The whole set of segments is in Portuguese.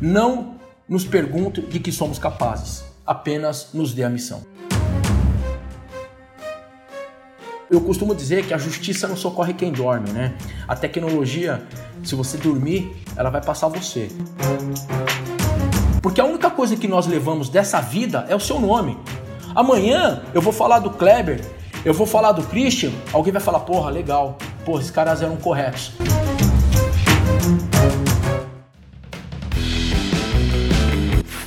Não nos pergunte de que somos capazes, apenas nos dê a missão. Eu costumo dizer que a justiça não socorre quem dorme, né? A tecnologia, se você dormir, ela vai passar você. Porque a única coisa que nós levamos dessa vida é o seu nome. Amanhã eu vou falar do Kleber, eu vou falar do Christian, alguém vai falar, porra, legal, porra, esses caras eram corretos.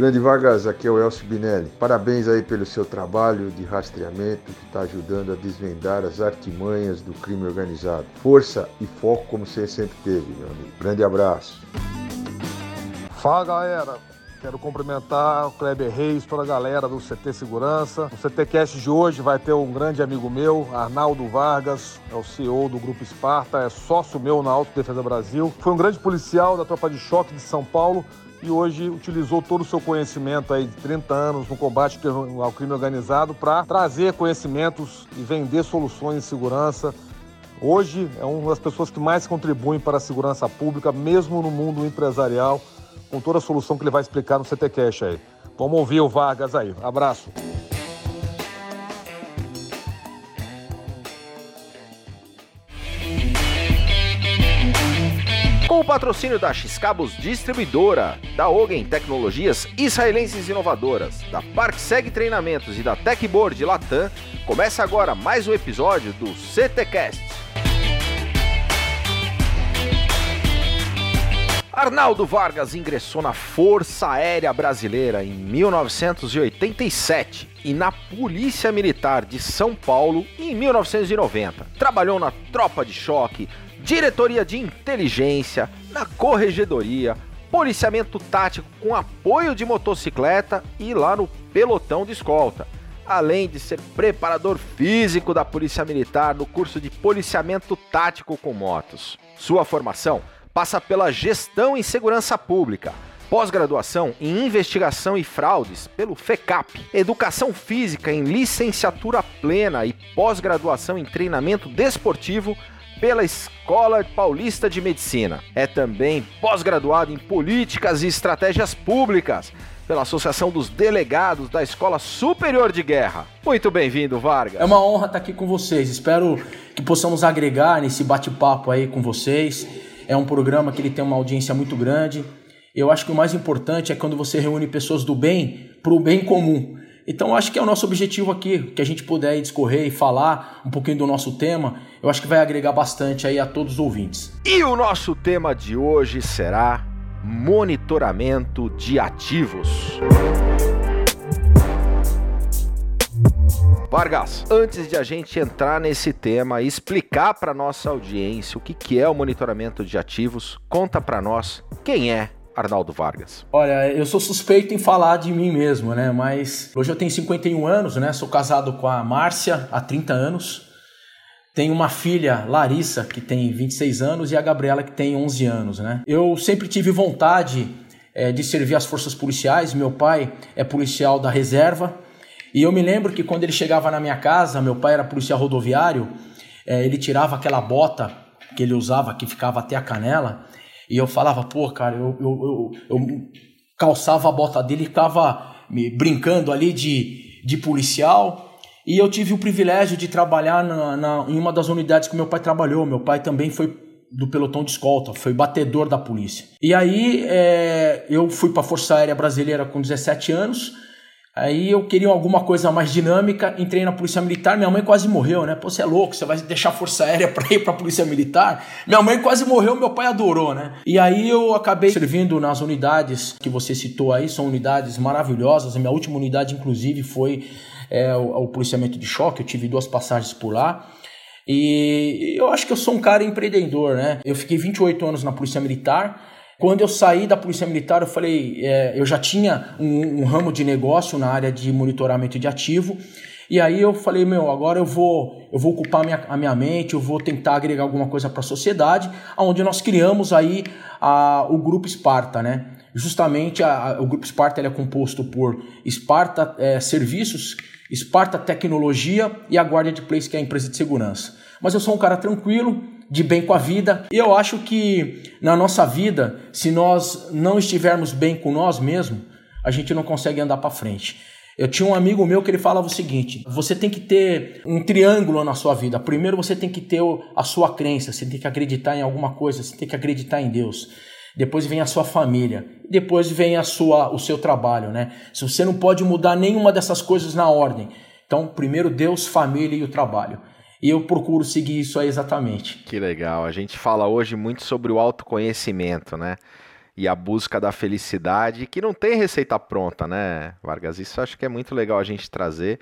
Grande Vargas, aqui é o Elcio Binelli. Parabéns aí pelo seu trabalho de rastreamento que está ajudando a desvendar as artimanhas do crime organizado. Força e foco como você sempre teve, meu amigo. Grande abraço. Fala galera, quero cumprimentar o Kleber Reis, toda a galera do CT Segurança. No CTcast de hoje vai ter um grande amigo meu, Arnaldo Vargas, é o CEO do Grupo Esparta, é sócio meu na Autodefesa Brasil. Foi um grande policial da Tropa de Choque de São Paulo e hoje utilizou todo o seu conhecimento aí de 30 anos no combate ao crime organizado para trazer conhecimentos e vender soluções de segurança. Hoje é uma das pessoas que mais contribuem para a segurança pública, mesmo no mundo empresarial, com toda a solução que ele vai explicar no CT Cash aí. Vamos ouvir o Vargas aí. Abraço. Com o patrocínio da X-Cabos Distribuidora, da Ogen Tecnologias Israelenses Inovadoras, da ParkSeg Treinamentos e da Techboard Latam, começa agora mais um episódio do CTcast. Arnaldo Vargas ingressou na Força Aérea Brasileira em 1987 e na Polícia Militar de São Paulo em 1990. Trabalhou na Tropa de Choque, diretoria de inteligência, na corregedoria, policiamento tático com apoio de motocicleta e lá no pelotão de escolta. Além de ser preparador físico da Polícia Militar no curso de policiamento tático com motos. Sua formação passa pela gestão em segurança pública, pós-graduação em investigação e fraudes pelo FECAP, educação física em licenciatura plena e pós-graduação em treinamento desportivo pela Escola Paulista de Medicina. É também pós-graduado em Políticas e Estratégias Públicas pela Associação dos Delegados da Escola Superior de Guerra. Muito bem-vindo, Vargas. É uma honra estar aqui com vocês. Espero que possamos agregar nesse bate-papo aí com vocês. É um programa que ele tem uma audiência muito grande. Eu acho que o mais importante é quando você reúne pessoas do bem para o bem comum. Então, acho que é o nosso objetivo aqui, que a gente puder discorrer e falar um pouquinho do nosso tema, eu acho que vai agregar bastante aí a todos os ouvintes. E o nosso tema de hoje será monitoramento de ativos. Vargas, antes de a gente entrar nesse tema e explicar para nossa audiência o que, que é o monitoramento de ativos, conta para nós quem é Arnaldo Vargas? Olha, eu sou suspeito em falar de mim mesmo, né? Mas hoje eu tenho 51 anos, né? Sou casado com a Márcia há 30 anos. Tenho uma filha, Larissa, que tem 26 anos, e a Gabriela, que tem 11 anos, né? Eu sempre tive vontade é, de servir as forças policiais. Meu pai é policial da reserva. E eu me lembro que quando ele chegava na minha casa, meu pai era policial rodoviário, é, ele tirava aquela bota que ele usava, que ficava até a canela, e eu falava, pô, cara, eu, eu, eu, eu calçava a bota dele e ficava me brincando ali de, de policial. E eu tive o privilégio de trabalhar na, na, em uma das unidades que meu pai trabalhou. Meu pai também foi do pelotão de escolta, foi batedor da polícia. E aí é, eu fui para a Força Aérea Brasileira com 17 anos. Aí eu queria alguma coisa mais dinâmica, entrei na Polícia Militar, minha mãe quase morreu, né? Pô, você é louco, você vai deixar a Força Aérea para ir para a Polícia Militar? Minha mãe quase morreu, meu pai adorou, né? E aí eu acabei servindo nas unidades que você citou aí, são unidades maravilhosas. A minha última unidade, inclusive, foi é, o, o policiamento de choque, eu tive duas passagens por lá. E eu acho que eu sou um cara empreendedor, né? Eu fiquei 28 anos na Polícia Militar. Quando eu saí da Polícia Militar, eu falei, é, eu já tinha um, um, ramo de negócio na área de monitoramento de ativo. E aí eu falei, meu, agora eu vou, eu vou ocupar minha, a minha mente, eu vou tentar agregar alguma coisa para a sociedade, onde nós criamos aí a, o Grupo Esparta, né? Justamente a, a, o Grupo Esparta é composto por Esparta é, Serviços, Esparta Tecnologia e a Guardia de Place, que é a empresa de segurança mas eu sou um cara tranquilo, de bem com a vida. E eu acho que na nossa vida, se nós não estivermos bem com nós mesmos, a gente não consegue andar para frente. Eu tinha um amigo meu que ele falava o seguinte: você tem que ter um triângulo na sua vida. Primeiro você tem que ter a sua crença, você tem que acreditar em alguma coisa, você tem que acreditar em Deus. Depois vem a sua família, depois vem a sua, o seu trabalho, né? Se você não pode mudar nenhuma dessas coisas na ordem, então primeiro Deus, família e o trabalho. E eu procuro seguir isso aí exatamente. Que legal. A gente fala hoje muito sobre o autoconhecimento, né? E a busca da felicidade, que não tem receita pronta, né, Vargas? Isso acho que é muito legal a gente trazer.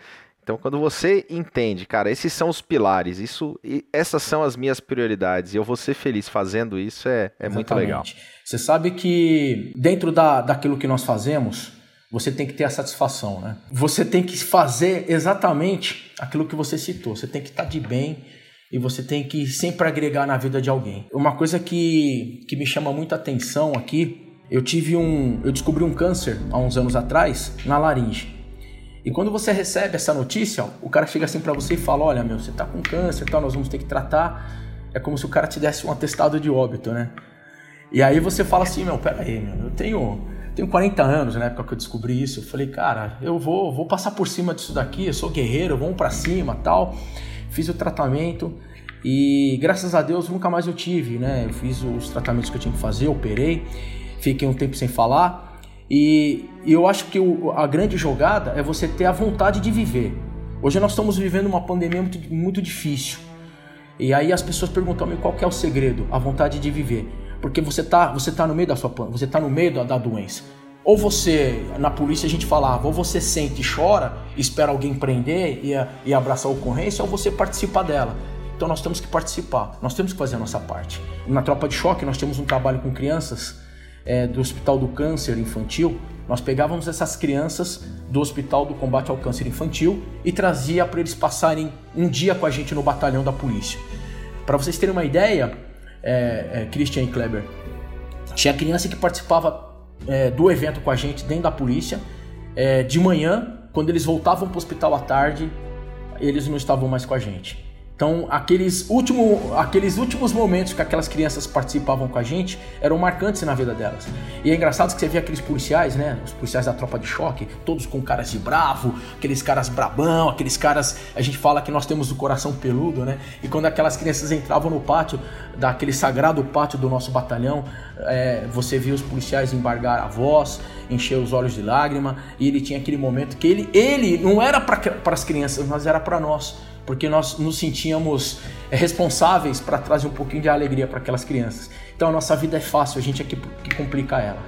Então, quando você entende, cara, esses são os pilares, isso, essas são as minhas prioridades, e eu vou ser feliz fazendo isso, é, é muito legal. Você sabe que dentro da, daquilo que nós fazemos, você tem que ter a satisfação, né? Você tem que fazer exatamente aquilo que você citou. Você tem que estar de bem e você tem que sempre agregar na vida de alguém. Uma coisa que, que me chama muita atenção aqui, eu tive um, eu descobri um câncer há uns anos atrás na laringe. E quando você recebe essa notícia, o cara chega assim para você e fala: "Olha, meu, você tá com câncer, tal, nós vamos ter que tratar". É como se o cara te desse um atestado de óbito, né? E aí você fala assim: "Meu, pera aí, meu, eu tenho tenho 40 anos na época que eu descobri isso. Eu falei, cara, eu vou, vou passar por cima disso daqui, eu sou guerreiro, vamos para cima tal. Fiz o tratamento e graças a Deus nunca mais eu tive, né? Eu fiz os tratamentos que eu tinha que fazer, operei, fiquei um tempo sem falar. E, e eu acho que o, a grande jogada é você ter a vontade de viver. Hoje nós estamos vivendo uma pandemia muito, muito difícil. E aí as pessoas perguntam-me qual é o segredo, a vontade de viver. Porque você tá, você tá no meio da sua você tá no meio da, da doença. Ou você, na polícia a gente falava, ou você sente e chora, espera alguém prender e, e abraçar a ocorrência, ou você participa dela. Então nós temos que participar, nós temos que fazer a nossa parte. Na Tropa de Choque nós temos um trabalho com crianças é, do Hospital do Câncer Infantil. Nós pegávamos essas crianças do Hospital do Combate ao Câncer Infantil e trazia para eles passarem um dia com a gente no batalhão da polícia. Para vocês terem uma ideia, é, é, Christian e Kleber. Tinha criança que participava é, do evento com a gente dentro da polícia. É, de manhã, quando eles voltavam para o hospital à tarde, eles não estavam mais com a gente. Então, aqueles, último, aqueles últimos momentos que aquelas crianças participavam com a gente eram marcantes na vida delas. E é engraçado que você vê aqueles policiais, né? Os policiais da tropa de choque, todos com caras de bravo, aqueles caras brabão, aqueles caras. A gente fala que nós temos o coração peludo, né? E quando aquelas crianças entravam no pátio, daquele sagrado pátio do nosso batalhão, é, você via os policiais embargar a voz, encher os olhos de lágrima, e ele tinha aquele momento que ele, ele não era para as crianças, mas era para nós porque nós nos sentíamos é, responsáveis para trazer um pouquinho de alegria para aquelas crianças. Então a nossa vida é fácil, a gente é que, que complica ela.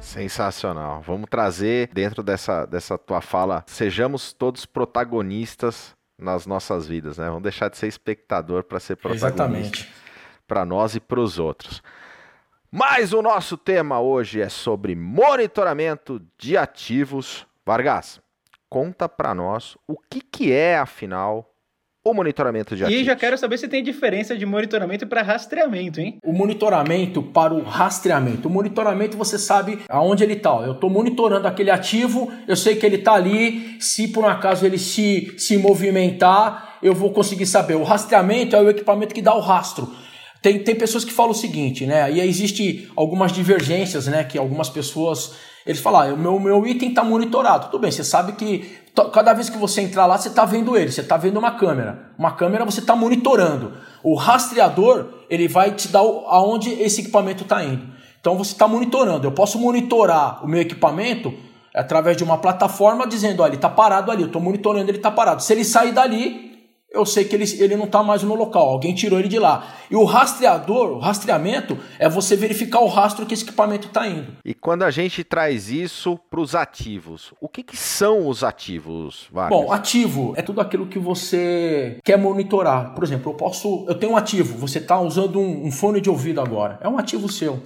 Sensacional. Vamos trazer dentro dessa, dessa tua fala, sejamos todos protagonistas nas nossas vidas, né? Vamos deixar de ser espectador para ser protagonista para nós e para os outros. Mas o nosso tema hoje é sobre monitoramento de ativos. Vargas, conta para nós o que, que é, afinal, o monitoramento de ativos. E já quero saber se tem diferença de monitoramento para rastreamento, hein? O monitoramento para o rastreamento. O monitoramento você sabe aonde ele está. Eu estou monitorando aquele ativo, eu sei que ele está ali. Se por um acaso ele se, se movimentar, eu vou conseguir saber. O rastreamento é o equipamento que dá o rastro. Tem, tem pessoas que falam o seguinte, né? E existe algumas divergências, né? Que algumas pessoas eles falam, ah, o meu, meu item está monitorado. Tudo bem, você sabe que cada vez que você entrar lá, você está vendo ele, você está vendo uma câmera. Uma câmera você está monitorando. O rastreador, ele vai te dar aonde esse equipamento está indo. Então você está monitorando. Eu posso monitorar o meu equipamento através de uma plataforma dizendo, olha, ele está parado ali, eu estou monitorando, ele está parado. Se ele sair dali, eu sei que ele, ele não está mais no local, alguém tirou ele de lá. E o rastreador, o rastreamento, é você verificar o rastro que esse equipamento está indo. E quando a gente traz isso para os ativos, o que, que, são os ativos, Vargas? Bom, ativo é tudo aquilo que você quer monitorar. Por exemplo, eu posso, eu tenho um ativo, você está usando um, um fone de ouvido agora, é um ativo seu.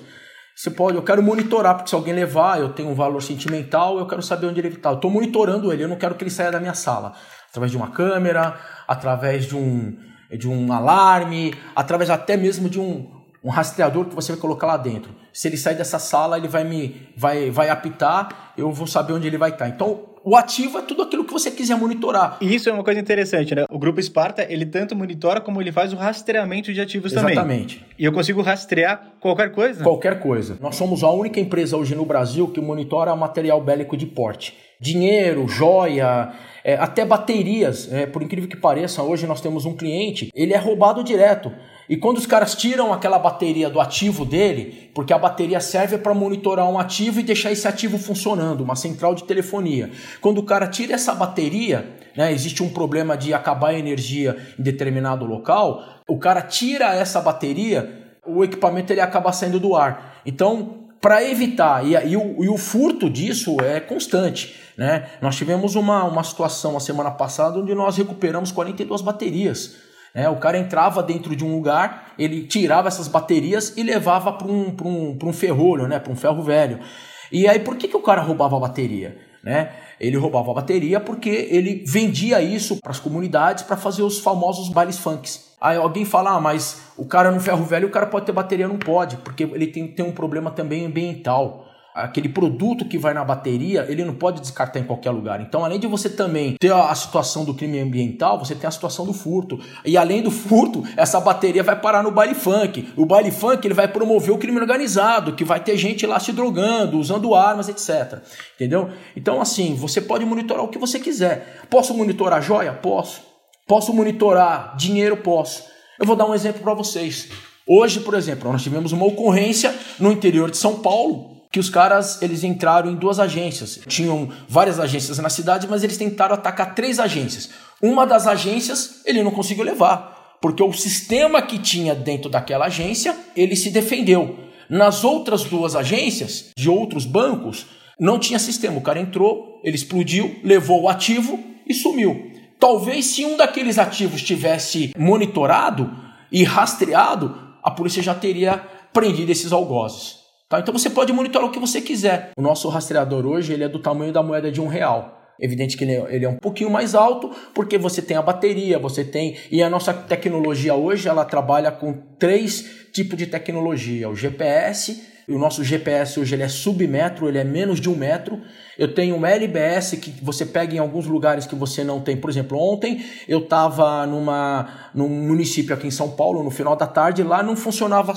Você pode, eu quero monitorar, porque se alguém levar, eu tenho um valor sentimental, eu quero saber onde ele está. Eu estou monitorando ele, eu não quero que ele saia da minha sala através de uma câmera, através de um, de um alarme, através até mesmo de um, um rastreador que você vai colocar lá dentro. Se ele sair dessa sala, ele vai me vai, vai apitar, eu vou saber onde ele vai estar. Então, o ativo é tudo aquilo que você quiser monitorar. E isso é uma coisa interessante, né? O Grupo Esparta, ele tanto monitora como ele faz o rastreamento de ativos Exatamente. também. Exatamente. E eu consigo rastrear qualquer coisa? Qualquer coisa. Nós somos a única empresa hoje no Brasil que monitora material bélico de porte. Dinheiro, joia, é, até baterias, é, por incrível que pareça, hoje nós temos um cliente, ele é roubado direto. E quando os caras tiram aquela bateria do ativo dele, porque a bateria serve para monitorar um ativo e deixar esse ativo funcionando, uma central de telefonia. Quando o cara tira essa bateria, né, existe um problema de acabar a energia em determinado local, o cara tira essa bateria, o equipamento ele acaba saindo do ar. Então, para evitar, e, e, o, e o furto disso é constante. Né? Nós tivemos uma, uma situação a semana passada onde nós recuperamos 42 baterias. Né? O cara entrava dentro de um lugar, ele tirava essas baterias e levava para um, um, um ferrolho, né? para um ferro velho. E aí, por que, que o cara roubava a bateria? Né? Ele roubava a bateria porque ele vendia isso para as comunidades para fazer os famosos bailes funks. Aí alguém fala, ah, mas o cara no ferro velho, o cara pode ter bateria? Não pode, porque ele tem, tem um problema também ambiental aquele produto que vai na bateria, ele não pode descartar em qualquer lugar. Então, além de você também ter a situação do crime ambiental, você tem a situação do furto. E além do furto, essa bateria vai parar no baile funk. O baile funk ele vai promover o crime organizado, que vai ter gente lá se drogando, usando armas, etc. Entendeu? Então, assim, você pode monitorar o que você quiser. Posso monitorar joia? Posso. Posso monitorar dinheiro? Posso. Eu vou dar um exemplo para vocês. Hoje, por exemplo, nós tivemos uma ocorrência no interior de São Paulo que os caras eles entraram em duas agências. Tinham várias agências na cidade, mas eles tentaram atacar três agências. Uma das agências ele não conseguiu levar, porque o sistema que tinha dentro daquela agência ele se defendeu. Nas outras duas agências de outros bancos não tinha sistema. O cara entrou, ele explodiu, levou o ativo e sumiu. Talvez se um daqueles ativos tivesse monitorado e rastreado, a polícia já teria prendido esses algozes. Tá? Então você pode monitorar o que você quiser. O nosso rastreador hoje ele é do tamanho da moeda de um real. Evidente que ele é, ele é um pouquinho mais alto, porque você tem a bateria, você tem. E a nossa tecnologia hoje ela trabalha com três tipos de tecnologia: o GPS, o nosso GPS hoje ele é submetro, ele é menos de um metro. Eu tenho um LBS que você pega em alguns lugares que você não tem. Por exemplo, ontem eu estava num município aqui em São Paulo, no final da tarde, lá não funcionava.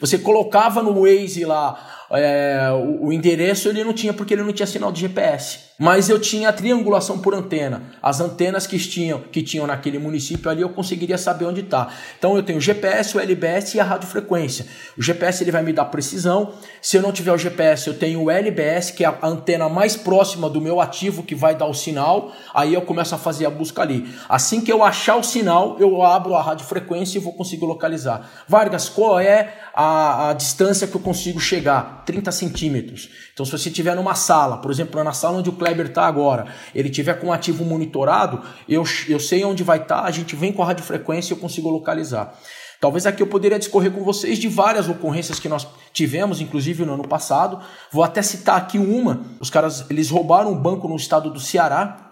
Você colocava no Waze lá é, o, o, endereço ele não tinha porque ele não tinha sinal de GPS. Mas eu tinha a triangulação por antena. As antenas que tinham, que tinham naquele município ali eu conseguiria saber onde está. Então eu tenho o GPS, o LBS e a radiofrequência. O GPS ele vai me dar precisão. Se eu não tiver o GPS, eu tenho o LBS, que é a antena mais próxima do meu ativo que vai dar o sinal. Aí eu começo a fazer a busca ali. Assim que eu achar o sinal, eu abro a radiofrequência e vou conseguir localizar. Vargas, qual é a, a distância que eu consigo chegar, 30 centímetros. Então, se você estiver numa sala, por exemplo, na sala onde o Kleber está agora, ele tiver com o ativo monitorado, eu, eu sei onde vai estar, tá, a gente vem com a radiofrequência e eu consigo localizar. Talvez aqui eu poderia discorrer com vocês de várias ocorrências que nós tivemos, inclusive no ano passado. Vou até citar aqui uma. Os caras eles roubaram um banco no estado do Ceará,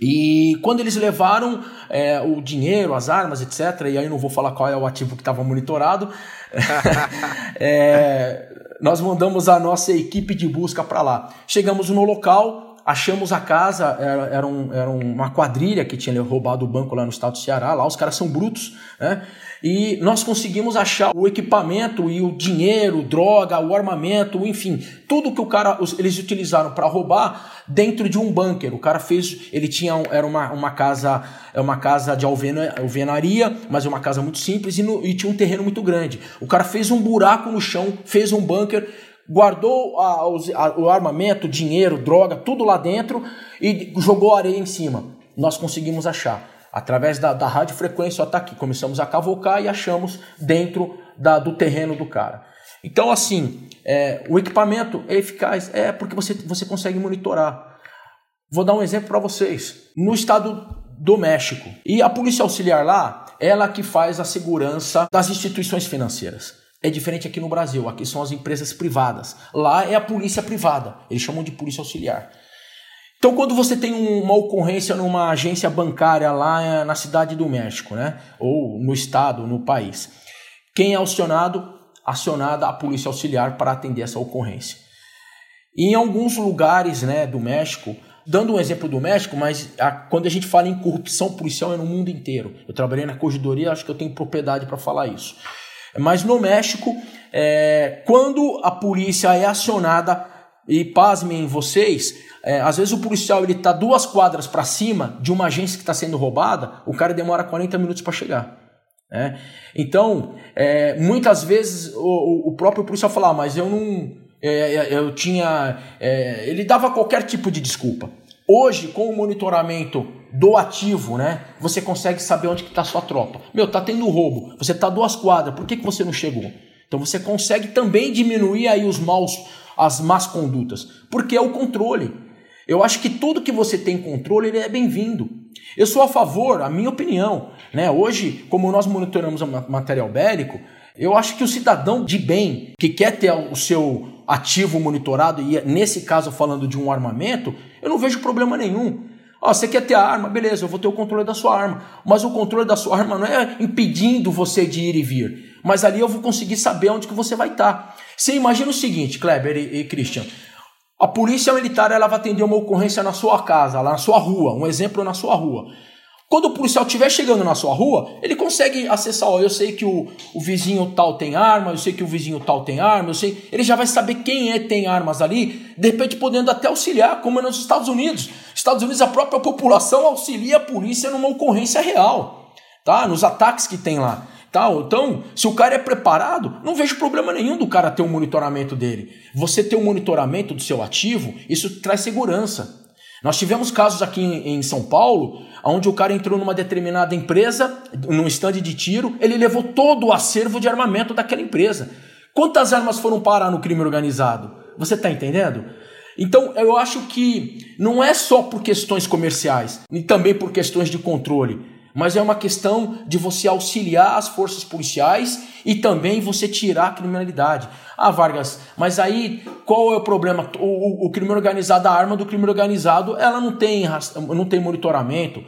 e quando eles levaram é, o dinheiro, as armas, etc., e aí não vou falar qual é o ativo que estava monitorado, é, nós mandamos a nossa equipe de busca para lá. Chegamos no local, achamos a casa, era, era, um, era uma quadrilha que tinha roubado o banco lá no estado do Ceará, lá os caras são brutos, né? E nós conseguimos achar o equipamento e o dinheiro, droga, o armamento, enfim, tudo que o cara eles utilizaram para roubar dentro de um bunker. O cara fez, ele tinha era uma, uma casa, é uma casa de alvena, alvenaria, mas é uma casa muito simples e, no, e tinha um terreno muito grande. O cara fez um buraco no chão, fez um bunker, guardou a, a, o armamento, dinheiro, droga, tudo lá dentro e jogou areia em cima. Nós conseguimos achar. Através da, da radiofrequência, está aqui. Começamos a cavocar e achamos dentro da, do terreno do cara. Então, assim, é, o equipamento é eficaz, é porque você, você consegue monitorar. Vou dar um exemplo para vocês. No estado do México, e a polícia auxiliar lá, ela que faz a segurança das instituições financeiras. É diferente aqui no Brasil, aqui são as empresas privadas. Lá é a polícia privada, eles chamam de polícia auxiliar. Então, quando você tem uma ocorrência numa agência bancária lá eh, na cidade do México, né? ou no estado, no país, quem é acionado? Acionada a polícia auxiliar para atender essa ocorrência. E em alguns lugares né, do México, dando um exemplo do México, mas a, quando a gente fala em corrupção policial é no mundo inteiro. Eu trabalhei na corredoria, acho que eu tenho propriedade para falar isso. Mas no México, é, quando a polícia é acionada, e pasmem vocês, é, às vezes o policial ele está duas quadras para cima de uma agência que está sendo roubada, o cara demora 40 minutos para chegar. Né? Então, é, muitas vezes o, o, próprio policial fala, ah, mas eu não. É, é, eu tinha. É, ele dava qualquer tipo de desculpa. Hoje, com o monitoramento do ativo, né? Você consegue saber onde está sua tropa. Meu, tá tendo roubo. Você tá duas quadras. Por que, que você não chegou? Então você consegue também diminuir aí os maus, as más condutas, porque é o controle. Eu acho que tudo que você tem controle ele é bem-vindo. Eu sou a favor, a minha opinião, né? Hoje, como nós monitoramos material bélico, eu acho que o cidadão de bem que quer ter o seu ativo monitorado e nesse caso falando de um armamento, eu não vejo problema nenhum. Ó, você quer ter a arma, beleza, eu vou ter o controle da sua arma. Mas o controle da sua arma não é impedindo você de ir e vir. Mas ali eu vou conseguir saber onde que você vai estar. Tá. Você imagina o seguinte, Kleber e, e Christian. A polícia militar ela vai atender uma ocorrência na sua casa, lá na sua rua. Um exemplo na sua rua. Quando o policial estiver chegando na sua rua, ele consegue acessar, ó, eu sei que o, o vizinho tal tem arma, eu sei que o vizinho tal tem arma, eu sei, ele já vai saber quem é tem armas ali, de repente podendo até auxiliar, como é nos Estados Unidos. Estados Unidos a própria população auxilia a polícia numa ocorrência real, tá? Nos ataques que tem lá. Tal. Então, se o cara é preparado, não vejo problema nenhum do cara ter um monitoramento dele. Você ter um monitoramento do seu ativo, isso traz segurança. Nós tivemos casos aqui em São Paulo, onde o cara entrou numa determinada empresa, num stand de tiro, ele levou todo o acervo de armamento daquela empresa. Quantas armas foram parar no crime organizado? Você está entendendo? Então eu acho que não é só por questões comerciais, e também por questões de controle mas é uma questão de você auxiliar as forças policiais e também você tirar a criminalidade. Ah, Vargas, mas aí qual é o problema? O, o, o crime organizado, a arma do crime organizado, ela não tem, não tem monitoramento.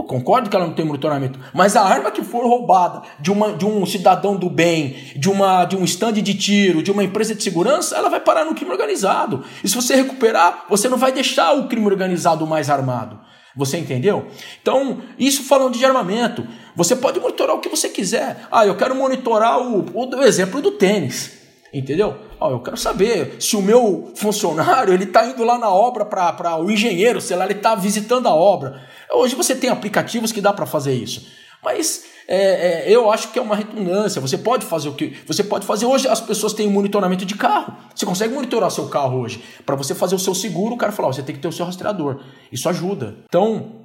Eu concordo que ela não tem monitoramento, mas a arma que for roubada de, uma, de um cidadão do bem, de, uma, de um stand de tiro, de uma empresa de segurança, ela vai parar no crime organizado. E se você recuperar, você não vai deixar o crime organizado mais armado. Você entendeu? Então, isso falando de armamento, você pode monitorar o que você quiser. Ah, eu quero monitorar o, o exemplo do tênis. Entendeu? Ah, eu quero saber se o meu funcionário ele está indo lá na obra para o engenheiro, sei lá, ele está visitando a obra. Hoje você tem aplicativos que dá para fazer isso. Mas é, é, eu acho que é uma redundância. Você pode fazer o que. Você pode fazer. Hoje as pessoas têm monitoramento de carro. Você consegue monitorar seu carro hoje. Para você fazer o seu seguro, o cara fala: você tem que ter o seu rastreador. Isso ajuda. Então,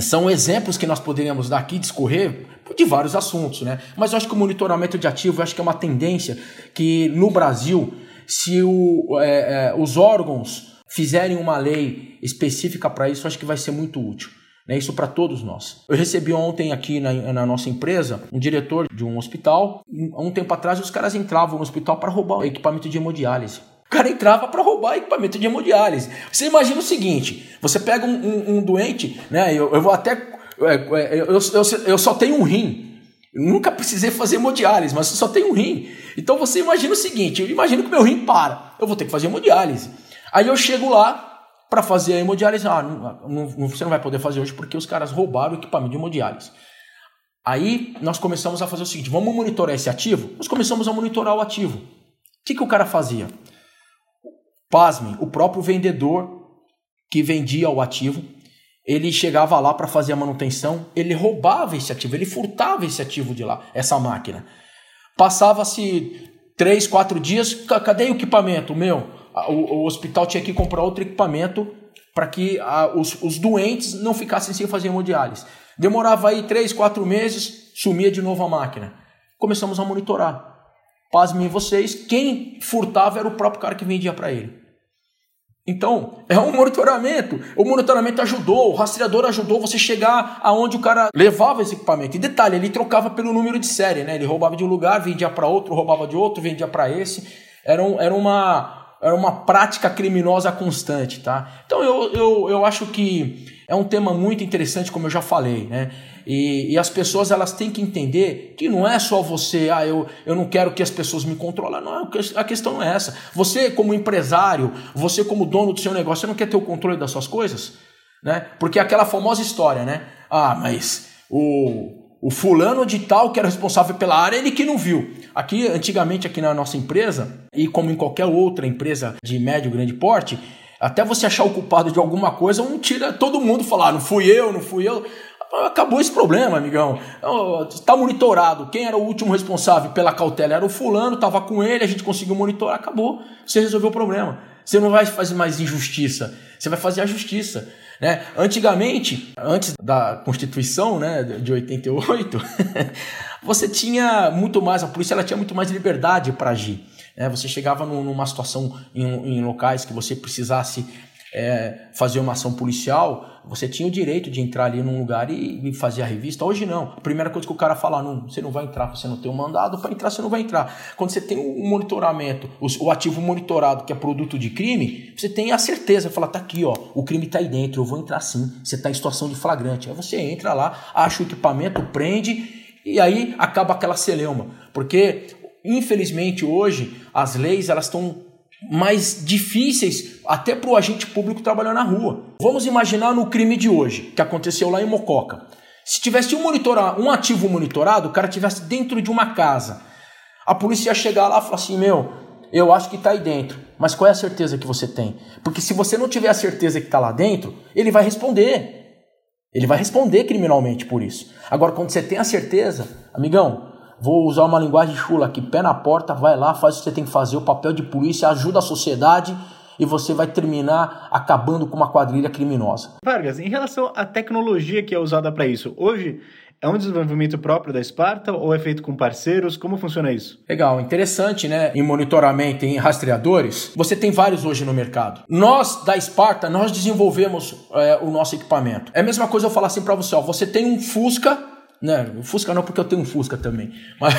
são exemplos que nós poderíamos dar aqui, discorrer de vários assuntos, né? Mas eu acho que o monitoramento de ativo, eu acho que é uma tendência que no Brasil, se o, é, é, os órgãos fizerem uma lei específica para isso, eu acho que vai ser muito útil. Né? Isso para todos nós. Eu recebi ontem aqui na, na, nossa empresa um diretor de um hospital. Há um tempo atrás, os caras entravam no hospital para roubar equipamento de hemodiálise. O cara entrava para roubar equipamento de hemodiálise. Você imagina o seguinte: você pega um, um, um doente, né? Eu, eu vou até. É, é, eu, eu, eu só tenho um rim. nunca precisei fazer hemodiálise, mas eu só tenho um rim. Então você imagina o seguinte: eu imagino que meu rim para. Eu vou ter que fazer hemodiálise. Aí eu chego lá, para fazer a hemodiálise. Ah, não, não, você não vai poder fazer hoje porque os caras roubaram o equipamento de hemodiálise. Aí nós começamos a fazer o seguinte: vamos monitorar esse ativo? Nós começamos a monitorar o ativo. O que, que o cara fazia? Pasme, o próprio vendedor que vendia o ativo, ele chegava lá para fazer a manutenção, ele roubava esse ativo, ele furtava esse ativo de lá, essa máquina. Passava-se três, quatro dias, cadê o equipamento? Meu, o, o hospital tinha que comprar outro equipamento para que a, os, os, doentes não ficassem sem fazer hemodiálise. Demorava aí três, quatro meses, sumia de novo a máquina. Começamos a monitorar. Pasmem vocês, quem furtava era o próprio cara que vendia para ele. Então, é um monitoramento. O monitoramento ajudou, o rastreador ajudou você chegar aonde o cara levava esse equipamento. E detalhe, ele trocava pelo número de série, né? Ele roubava de um lugar, vendia para outro, roubava de outro, vendia para esse. Era, um, era uma era uma prática criminosa constante, tá? Então eu, eu, eu acho que é um tema muito interessante, como eu já falei, né? E, e, as pessoas elas têm que entender que não é só você, ah, eu, eu não quero que as pessoas me controlem. Não, a questão não é essa. Você, como empresário, você, como dono do seu negócio, você não quer ter o controle das suas coisas? Né? Porque é aquela famosa história, né? Ah, mas o, o fulano de tal que era responsável pela área, ele que não viu. Aqui, antigamente, aqui na nossa empresa, e como em qualquer outra empresa de médio grande porte, até você achar o culpado de alguma coisa, um tira todo mundo falar, ah, não fui eu, não fui eu. Acabou esse problema, amigão. Está monitorado. Quem era o último responsável pela cautela era o fulano, estava com ele, a gente conseguiu monitorar, acabou. Você resolveu o problema. Você não vai fazer mais injustiça, você vai fazer a justiça. Né? Antigamente, antes da Constituição né, de 88, você tinha muito mais, a polícia ela tinha muito mais liberdade para agir. Né? Você chegava numa situação em, em locais que você precisasse é, fazer uma ação policial, você tinha o direito de entrar ali num lugar e, e, fazer a revista. Hoje não. A primeira coisa que o cara fala, não, você não vai entrar, você não tem um mandado, para entrar você não vai entrar. Quando você tem um monitoramento, o, o, ativo monitorado, que é produto de crime, você tem a certeza, fala, tá aqui, ó, o crime tá aí dentro, eu vou entrar sim, você tá em situação de flagrante. Aí você entra lá, acha o equipamento, prende, e aí acaba aquela celeuma. Porque, infelizmente, hoje, as leis, elas estão mais difíceis até para o agente público trabalhar na rua. Vamos imaginar no crime de hoje, que aconteceu lá em Mococa. Se tivesse um, monitora, um ativo monitorado, o cara tivesse dentro de uma casa, a polícia ia chegar lá e falar assim: Meu, eu acho que está aí dentro, mas qual é a certeza que você tem? Porque se você não tiver a certeza que está lá dentro, ele vai responder. Ele vai responder criminalmente por isso. Agora, quando você tem a certeza, amigão, Vou usar uma linguagem chula aqui, pé na porta, vai lá, faz o que você tem que fazer, o papel de polícia, ajuda a sociedade e você vai terminar acabando com uma quadrilha criminosa. Vargas, em relação à tecnologia que é usada para isso, hoje é um desenvolvimento próprio da Sparta ou é feito com parceiros? Como funciona isso? Legal, interessante, né? Em monitoramento, em rastreadores, você tem vários hoje no mercado. Nós da Sparta, nós desenvolvemos é, o nosso equipamento. É a mesma coisa eu falar assim para você, ó, você tem um Fusca né? Fusca não, porque eu tenho um Fusca também. Mas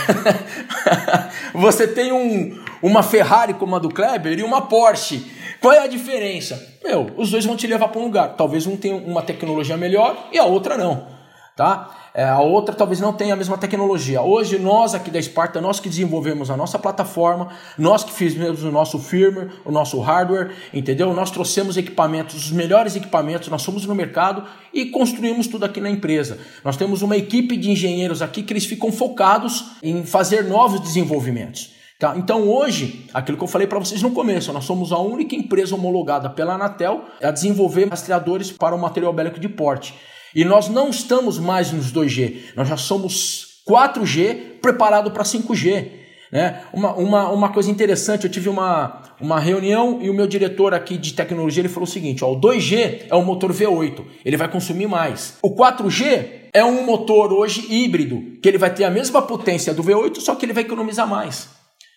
você tem um, uma Ferrari como a do Kleber e uma Porsche. Qual é a diferença? Meu, os dois vão te levar para um lugar. Talvez um tenha uma tecnologia melhor e a outra não. Tá? É, a outra talvez não tenha a mesma tecnologia. Hoje, nós aqui da Sparta, nós que desenvolvemos a nossa plataforma, nós que fizemos o nosso firmware, o nosso hardware, entendeu? Nós trouxemos equipamentos, os melhores equipamentos, nós somos no mercado e construímos tudo aqui na empresa. Nós temos uma equipe de engenheiros aqui que eles ficam focados em fazer novos desenvolvimentos. Tá? Então hoje, aquilo que eu falei para vocês no começo, nós somos a única empresa homologada pela Anatel a desenvolver rastreadores para o material bélico de porte. E nós não estamos mais nos 2G, nós já somos 4G preparado para 5G. Né? Uma, uma, uma coisa interessante, eu tive uma, uma reunião e o meu diretor aqui de tecnologia ele falou o seguinte: ó, o 2G é um motor V8, ele vai consumir mais. O 4G é um motor hoje híbrido, que ele vai ter a mesma potência do V8, só que ele vai economizar mais.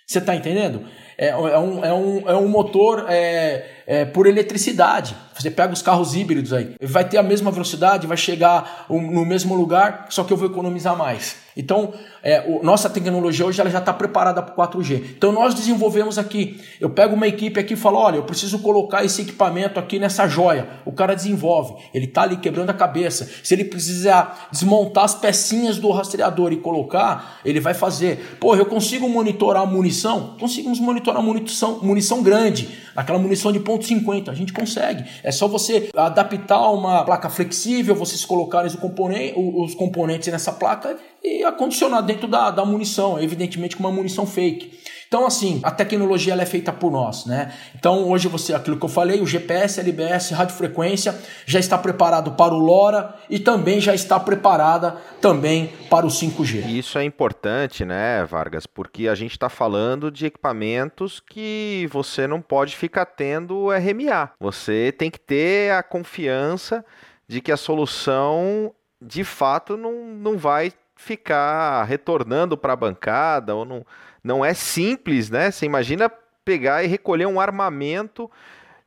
Você está entendendo? É, é, um, é, um, é um motor é, é, por eletricidade. Você pega os carros híbridos aí, vai ter a mesma velocidade, vai chegar no mesmo lugar, só que eu vou economizar mais. Então, é, o, nossa tecnologia hoje ela já está preparada para o 4G. Então, nós desenvolvemos aqui. Eu pego uma equipe aqui e falo: olha, eu preciso colocar esse equipamento aqui nessa joia. O cara desenvolve. Ele está ali quebrando a cabeça. Se ele precisar desmontar as pecinhas do rastreador e colocar, ele vai fazer. Pô, eu consigo monitorar a munição? Conseguimos monitorar munição, munição grande, aquela munição de ponto 1.50. A gente consegue. É só você adaptar uma placa flexível, vocês colocarem os, componentes, os componentes nessa placa e acondicionar dentro da, da munição, evidentemente com uma munição fake. Então, assim, a tecnologia ela é feita por nós, né? Então, hoje você, aquilo que eu falei, o GPS, LBS, radiofrequência, já está preparado para o LoRa e também já está preparada também para o 5G. Isso é importante, né, Vargas? Porque a gente está falando de equipamentos que você não pode ficar tendo RMA. Você tem que ter a confiança de que a solução de fato não, não vai ficar retornando para a bancada ou não não é simples, né? Você imagina pegar e recolher um armamento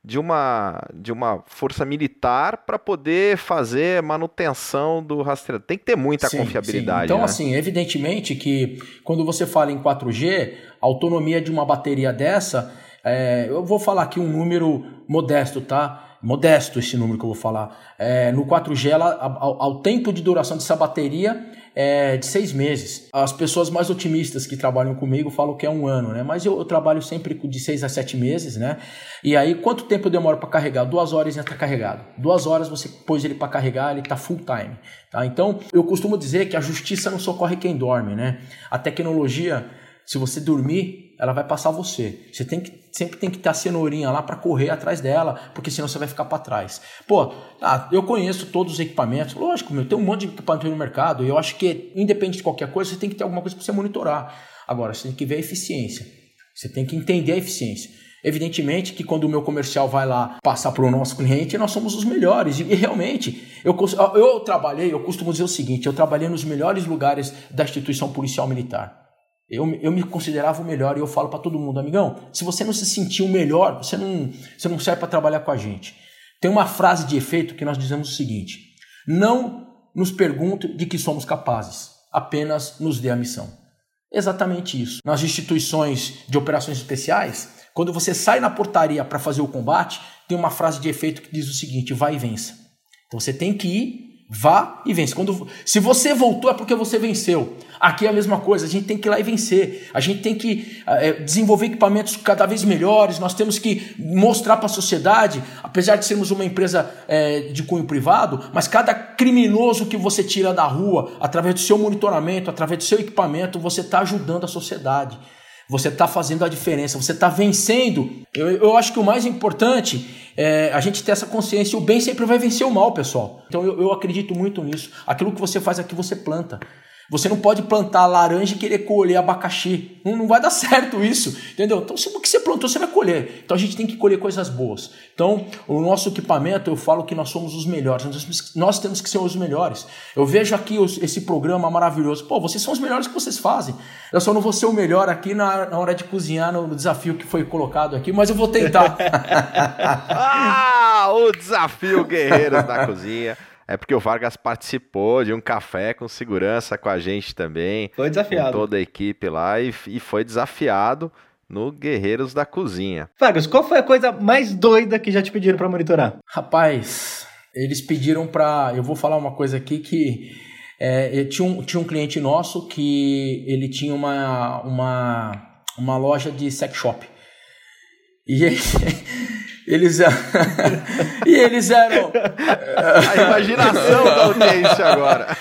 de uma, de uma força militar para poder fazer manutenção do rastreador. Tem que ter muita sim, confiabilidade. Sim. Então, né? assim, evidentemente que quando você fala em 4G, a autonomia de uma bateria dessa, é, eu vou falar aqui um número modesto, tá? Modesto esse número que eu vou falar. É, no 4G, ela, ao, ao tempo de duração dessa bateria, é de seis meses. As pessoas mais otimistas que trabalham comigo falam que é um ano, né? Mas eu, eu trabalho sempre de seis a sete meses, né? E aí, quanto tempo demora para carregar? Duas horas já está carregado. Duas horas você pôs ele para carregar, ele está full time. Tá? Então, eu costumo dizer que a justiça não socorre quem dorme, né? A tecnologia, se você dormir, ela vai passar você. Você tem que, sempre tem que ter a cenourinha lá para correr atrás dela, porque senão você vai ficar para trás. Pô, ah, eu conheço todos os equipamentos, lógico, meu, tem um monte de equipamento no mercado, e eu acho que, independente de qualquer coisa, você tem que ter alguma coisa para você monitorar. Agora, você tem que ver a eficiência. Você tem que entender a eficiência. Evidentemente que quando o meu comercial vai lá passar para o nosso cliente, nós somos os melhores. E, realmente, eu, eu trabalhei, eu costumo dizer o seguinte: eu trabalhei nos melhores lugares da instituição policial militar. Eu, eu me considerava o melhor e eu falo para todo mundo, amigão, se você não se sentir o melhor, você não, você não serve para trabalhar com a gente. Tem uma frase de efeito que nós dizemos o seguinte: não nos pergunte de que somos capazes, apenas nos dê a missão. Exatamente isso. Nas instituições de operações especiais, quando você sai na portaria para fazer o combate, tem uma frase de efeito que diz o seguinte: vai e vença. Então você tem que ir Vá e vence. Quando, se você voltou é porque você venceu. Aqui é a mesma coisa, a gente tem que ir lá e vencer. A gente tem que é, desenvolver equipamentos cada vez melhores, nós temos que mostrar para a sociedade, apesar de sermos uma empresa é, de cunho privado, mas cada criminoso que você tira da rua, através do seu monitoramento, através do seu equipamento, você está ajudando a sociedade. Você está fazendo a diferença, você está vencendo. Eu, eu acho que o mais importante é a gente ter essa consciência. O bem sempre vai vencer o mal, pessoal. Então eu, eu acredito muito nisso. Aquilo que você faz aqui, você planta. Você não pode plantar laranja e querer colher abacaxi. Não, não vai dar certo isso, entendeu? Então, o que você plantou, você vai colher. Então, a gente tem que colher coisas boas. Então, o nosso equipamento, eu falo que nós somos os melhores. Nós, nós temos que ser os melhores. Eu vejo aqui os, esse programa maravilhoso. Pô, vocês são os melhores que vocês fazem. Eu só não vou ser o melhor aqui na, na hora de cozinhar, no, no desafio que foi colocado aqui, mas eu vou tentar. ah, o desafio Guerreiros da Cozinha. É porque o Vargas participou de um café com segurança com a gente também. Foi desafiado. Com toda a equipe lá e, e foi desafiado no Guerreiros da Cozinha. Vargas, qual foi a coisa mais doida que já te pediram para monitorar? Rapaz, eles pediram para. Eu vou falar uma coisa aqui que. É, tinha, um, tinha um cliente nosso que ele tinha uma, uma, uma loja de sex shop. E ele, eles e eles eram a imaginação da audiência agora.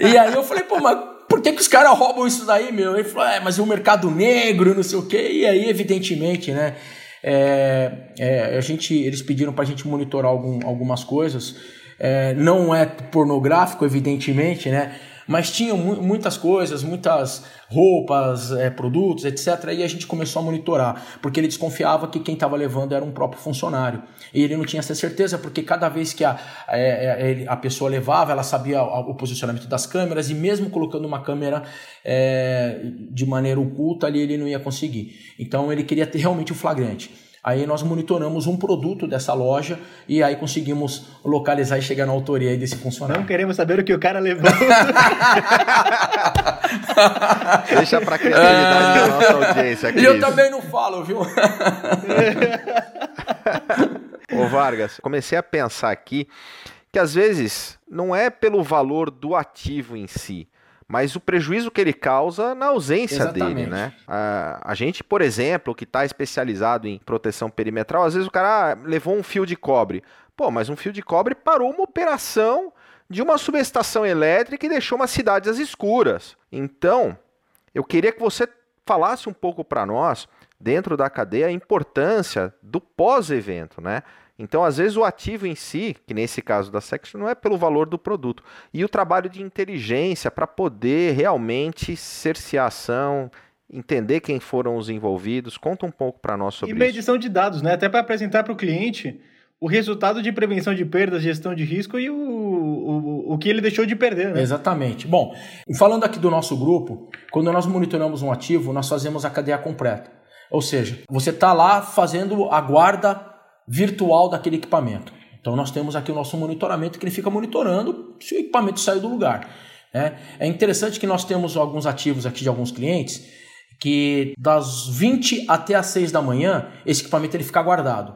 E aí eu falei, pô, mas por que, que os caras roubam isso daí, meu? Ele falou, é, mas o mercado negro, não sei o quê. E aí, evidentemente, né? É, é, a gente, eles pediram para a gente monitorar algum, algumas coisas. É, não é pornográfico, evidentemente, né? Mas tinham muitas coisas, muitas roupas, é, produtos, etc. E a gente começou a monitorar, porque ele desconfiava que quem estava levando era um próprio funcionário. E ele não tinha essa certeza, porque cada vez que a, é, é a pessoa levava, ela sabia o posicionamento das câmeras, e mesmo colocando uma câmera é, de maneira oculta ali, ele não ia conseguir. Então ele queria ter realmente o flagrante. Aí nós monitoramos um produto dessa loja e aí conseguimos localizar e chegar na autoria desse funcionário. Não queremos saber o que o cara levou. Deixa pra criatividade da nossa audiência. E eu também não falo, viu? Ô Vargas, comecei a pensar aqui que às vezes não é pelo valor do ativo em si, mas o prejuízo que ele causa na ausência Exatamente. dele, né? A, a gente, por exemplo, que está especializado em proteção perimetral, às vezes o cara ah, levou um fio de cobre. Pô, mas um fio de cobre parou uma operação de uma subestação elétrica e deixou uma cidade às escuras. Então, eu queria que você falasse um pouco para nós, dentro da cadeia, a importância do pós-evento, né? Então, às vezes, o ativo em si, que nesse caso da Section, não é pelo valor do produto. E o trabalho de inteligência para poder realmente cercear a ação, entender quem foram os envolvidos. Conta um pouco para nós sobre isso. E medição de dados, né? Até para apresentar para o cliente o resultado de prevenção de perdas, gestão de risco e o, o, o que ele deixou de perder. Né? Exatamente. Bom, falando aqui do nosso grupo, quando nós monitoramos um ativo, nós fazemos a cadeia completa. Ou seja, você está lá fazendo a guarda virtual daquele equipamento. Então nós temos aqui o nosso monitoramento que ele fica monitorando se o equipamento saiu do lugar. Né? É interessante que nós temos alguns ativos aqui de alguns clientes que das 20 até as 6 da manhã esse equipamento ele fica guardado.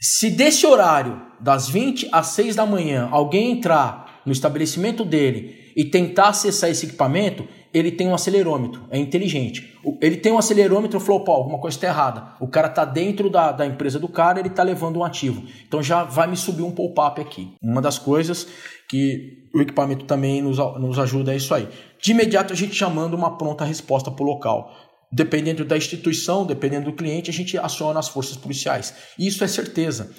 Se desse horário, das 20 às 6 da manhã, alguém entrar no estabelecimento dele e tentar acessar esse equipamento, ele tem um acelerômetro, é inteligente. Ele tem um acelerômetro e falou, pô, alguma coisa está errada. O cara está dentro da, da empresa do cara, ele está levando um ativo. Então já vai me subir um pop-up aqui. Uma das coisas que o equipamento também nos, nos ajuda é isso aí. De imediato a gente já manda uma pronta resposta para o local. Dependendo da instituição, dependendo do cliente, a gente aciona as forças policiais. Isso é certeza.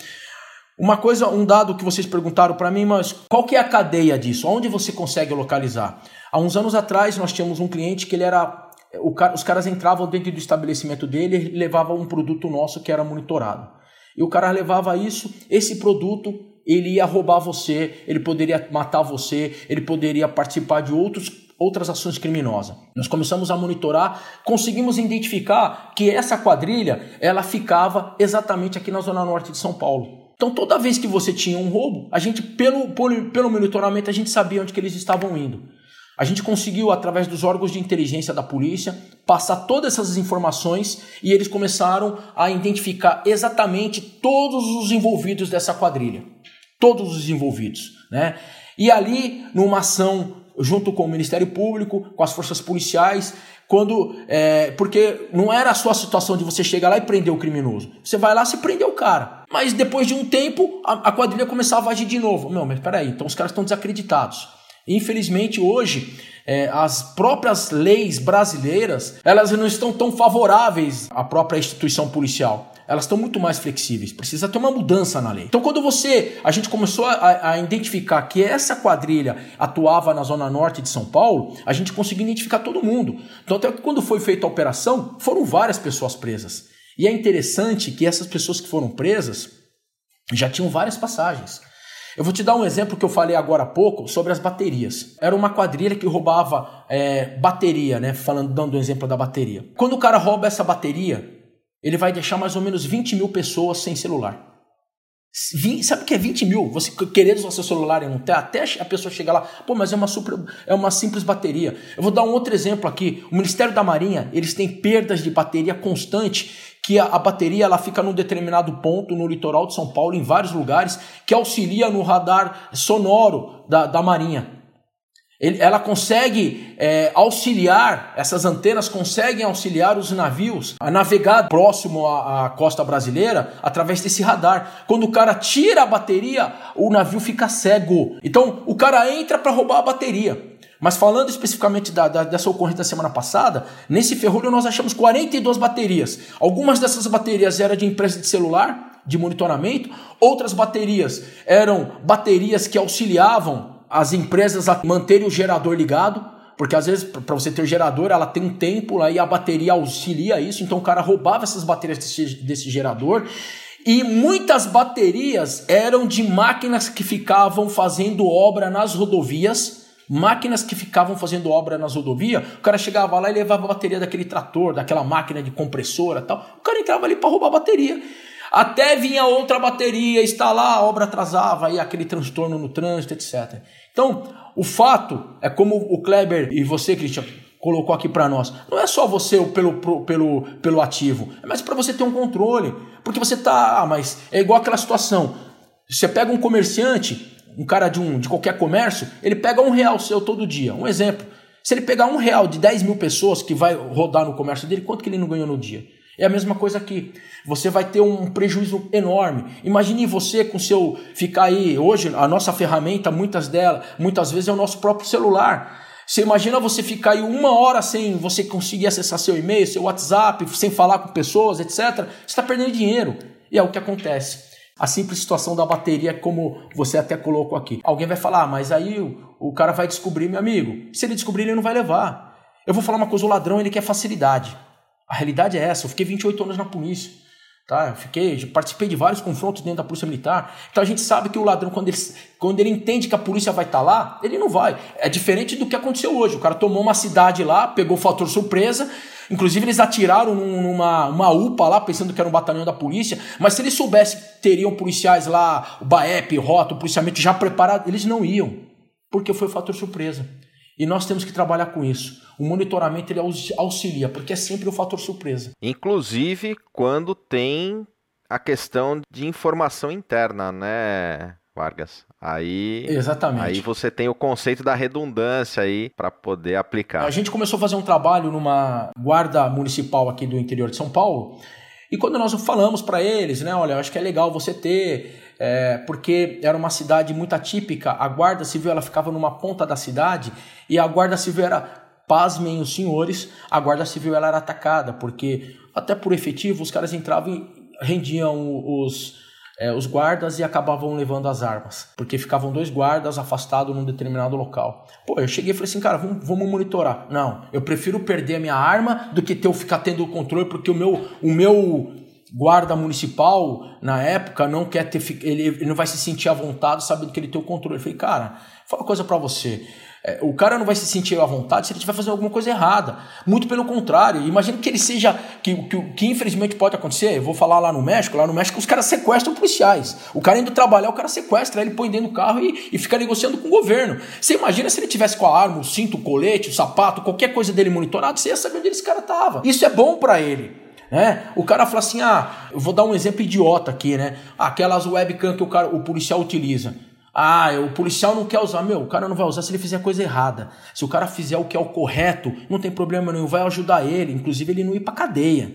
Uma coisa, um dado que vocês perguntaram para mim, mas qual que é a cadeia disso? Onde você consegue localizar? Há uns anos atrás nós tínhamos um cliente que ele era o, os caras entravam dentro do estabelecimento dele e levavam um produto nosso que era monitorado. E o cara levava isso, esse produto ele ia roubar você, ele poderia matar você, ele poderia participar de outros, outras ações criminosas. Nós começamos a monitorar, conseguimos identificar que essa quadrilha ela ficava exatamente aqui na zona norte de São Paulo. Então, toda vez que você tinha um roubo, a gente, pelo, pelo, pelo monitoramento, a gente sabia onde que eles estavam indo. A gente conseguiu, através dos órgãos de inteligência da polícia, passar todas essas informações e eles começaram a identificar exatamente todos os envolvidos dessa quadrilha. Todos os envolvidos. Né? E ali, numa ação junto com o Ministério Público, com as forças policiais, quando é, porque não era a sua situação de você chegar lá e prender o criminoso. Você vai lá e prender o cara. Mas depois de um tempo, a, a quadrilha começava a agir de novo. Não, mas peraí, então os caras estão desacreditados. Infelizmente, hoje, é, as próprias leis brasileiras, elas não estão tão favoráveis à própria instituição policial elas estão muito mais flexíveis. Precisa ter uma mudança na lei. Então, quando você, a gente começou a, a, identificar que essa quadrilha atuava na zona norte de São Paulo, a gente conseguiu identificar todo mundo. Então, até que quando foi feita a operação, foram várias pessoas presas. E é interessante que essas pessoas que foram presas já tinham várias passagens. Eu vou te dar um exemplo que eu falei agora há pouco sobre as baterias. Era uma quadrilha que roubava é, bateria, né? Falando, dando um exemplo da bateria. Quando o cara rouba essa bateria, ele vai deixar mais ou menos 20 mil pessoas sem celular. Sabe o que é 20 mil? Você querer usar seu celular e não ter, até a pessoa chegar lá, pô, mas é uma, super, é uma simples bateria. Eu vou dar um outro exemplo aqui. O Ministério da Marinha, eles têm perdas de bateria constante, que a, a bateria ela fica num determinado ponto no litoral de São Paulo, em vários lugares, que auxilia no radar sonoro da, da Marinha. Ela consegue é, auxiliar, essas antenas conseguem auxiliar os navios a navegar próximo à, à, costa brasileira através desse radar. Quando o cara tira a bateria, o navio fica cego. Então o cara entra para roubar a bateria. Mas falando especificamente da, da, dessa ocorrência da semana passada, nesse ferrolho nós achamos 42 baterias. Algumas dessas baterias eram de empresa de celular, de monitoramento, outras baterias eram baterias que auxiliavam as empresas a manterem o gerador ligado, porque às vezes para você ter gerador, ela tem um tempo lá e a bateria auxilia isso, então o cara roubava essas baterias desse, desse gerador. E muitas baterias eram de máquinas que ficavam fazendo obra nas rodovias, máquinas que ficavam fazendo obra nas rodovias. O cara chegava lá e levava a bateria daquele trator, daquela máquina de compressora, tal. O cara entrava ali para roubar a bateria. Até vinha outra bateria instalar, a obra atrasava, aí aquele transtorno no trânsito, etc. Então, o fato é como o Kleber e você, Christian, colocou aqui para nós. Não é só você pelo, pelo, pelo ativo, é mais para você ter um controle. Porque você tá, ah, mas é igual aquela situação. Você pega um comerciante, um cara de, um, de qualquer comércio, ele pega um real seu todo dia. Um exemplo. Se ele pegar um real de 10 mil pessoas que vai rodar no comércio dele, quanto que ele não ganhou no dia? É a mesma coisa aqui. Você vai ter um prejuízo enorme. Imagine você com seu ficar aí hoje a nossa ferramenta, muitas delas, muitas vezes é o nosso próprio celular. Você imagina você ficar aí uma hora sem você conseguir acessar seu e-mail, seu WhatsApp, sem falar com pessoas, etc. Você está perdendo dinheiro. E é o que acontece. A simples situação da bateria, como você até colocou aqui. Alguém vai falar, ah, mas aí o, o cara vai descobrir, meu amigo. Se ele descobrir, ele não vai levar. Eu vou falar uma coisa: o ladrão ele quer facilidade. A realidade é essa. Eu fiquei 28 anos na polícia. Tá? Eu fiquei, participei de vários confrontos dentro da polícia militar. Então a gente sabe que o ladrão, quando ele, quando ele entende que a polícia vai estar tá lá, ele não vai. É diferente do que aconteceu hoje. O cara tomou uma cidade lá, pegou o fator surpresa. Inclusive, eles atiraram numa uma UPA lá, pensando que era um batalhão da polícia. Mas se eles soubessem que teriam policiais lá, o BAEP, Rota, o policiamento já preparado, eles não iam. Porque foi o fator surpresa. E nós temos que trabalhar com isso. O monitoramento ele auxilia, porque é sempre o fator surpresa. Inclusive quando tem a questão de informação interna, né, Vargas? Aí, Exatamente. Aí você tem o conceito da redundância aí para poder aplicar. A gente começou a fazer um trabalho numa guarda municipal aqui do interior de São Paulo. E quando nós falamos para eles, né, olha, acho que é legal você ter é, porque era uma cidade muito atípica. A Guarda Civil ela ficava numa ponta da cidade e a Guarda Civil era, pasmem os senhores, a Guarda Civil ela era atacada, porque até por efetivo os caras entravam e rendiam os, é, os guardas e acabavam levando as armas, porque ficavam dois guardas afastados num determinado local. Pô, eu cheguei e falei assim, cara, vamos, vamos monitorar. Não, eu prefiro perder a minha arma do que ter eu ficar tendo o controle, porque o meu, o meu guarda municipal, na época, não quer ter. Ele, ele não vai se sentir à vontade sabendo que ele tem o controle. Eu falei, cara, fala uma coisa para você. É, o cara não vai se sentir à vontade se ele estiver fazendo alguma coisa errada. Muito pelo contrário. Imagina que ele seja. Que, que, que infelizmente pode acontecer. Eu vou falar lá no México. Lá no México os caras sequestram policiais. O cara indo trabalhar, o cara sequestra, ele põe dentro do carro e, e fica negociando com o governo. Você imagina se ele tivesse com a arma, o cinto, o colete, o sapato, qualquer coisa dele monitorado, você ia saber onde esse cara tava. Isso é bom para ele. Né? O cara fala assim: ah, eu vou dar um exemplo idiota aqui, né? Aquelas webcam que o, cara, o policial utiliza. Ah, o policial não quer usar. Meu, o cara não vai usar se ele fizer coisa errada. Se o cara fizer o que é o correto, não tem problema nenhum, vai ajudar ele, inclusive ele não ir pra cadeia.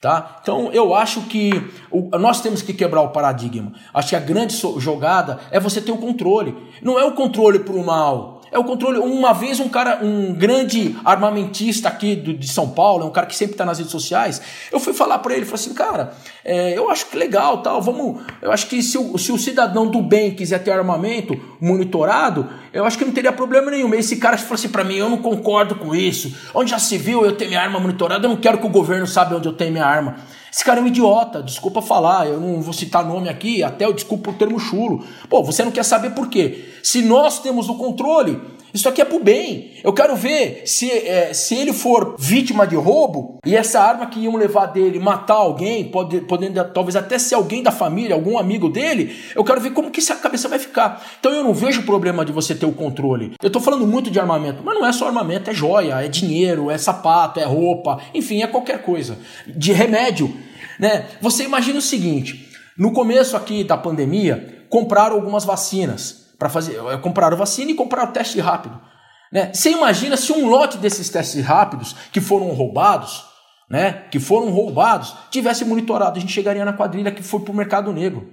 Tá? Então eu acho que o, nós temos que quebrar o paradigma. Acho que a grande jogada é você ter o controle. Não é o controle para o mal, é o controle. Uma vez um cara, um grande armamentista aqui do, de São Paulo, é um cara que sempre está nas redes sociais, eu fui falar para ele, falei assim, cara, é, eu acho que legal, tal, vamos, eu acho que se o, se o cidadão do bem quiser ter armamento monitorado, eu acho que não teria problema nenhum. Esse cara falou assim para mim, eu não concordo com isso. Onde já se viu eu ter minha arma monitorada? Eu não quero que o governo saiba onde eu tenho minha arma. Esse cara é um idiota, desculpa falar, eu não vou citar nome aqui, até eu desculpo o termo chulo. Pô, você não quer saber por quê? Se nós temos o controle, isso aqui é pro bem. Eu quero ver se, é, se ele for vítima de roubo e essa arma que iam levar dele matar alguém, pode, podendo talvez até ser alguém da família, algum amigo dele, eu quero ver como que essa cabeça vai ficar. Então eu não vejo problema de você ter o controle. Eu tô falando muito de armamento, mas não é só armamento, é joia, é dinheiro, é sapato, é roupa, enfim, é qualquer coisa. De remédio. Né? Você imagina o seguinte: no começo aqui da pandemia, compraram algumas vacinas para fazer, eh, compraram vacina e compraram teste rápido. Né? Você imagina se um lote desses testes rápidos que foram roubados, né, que foram roubados, tivesse monitorado, a gente chegaria na quadrilha que foi para o mercado negro.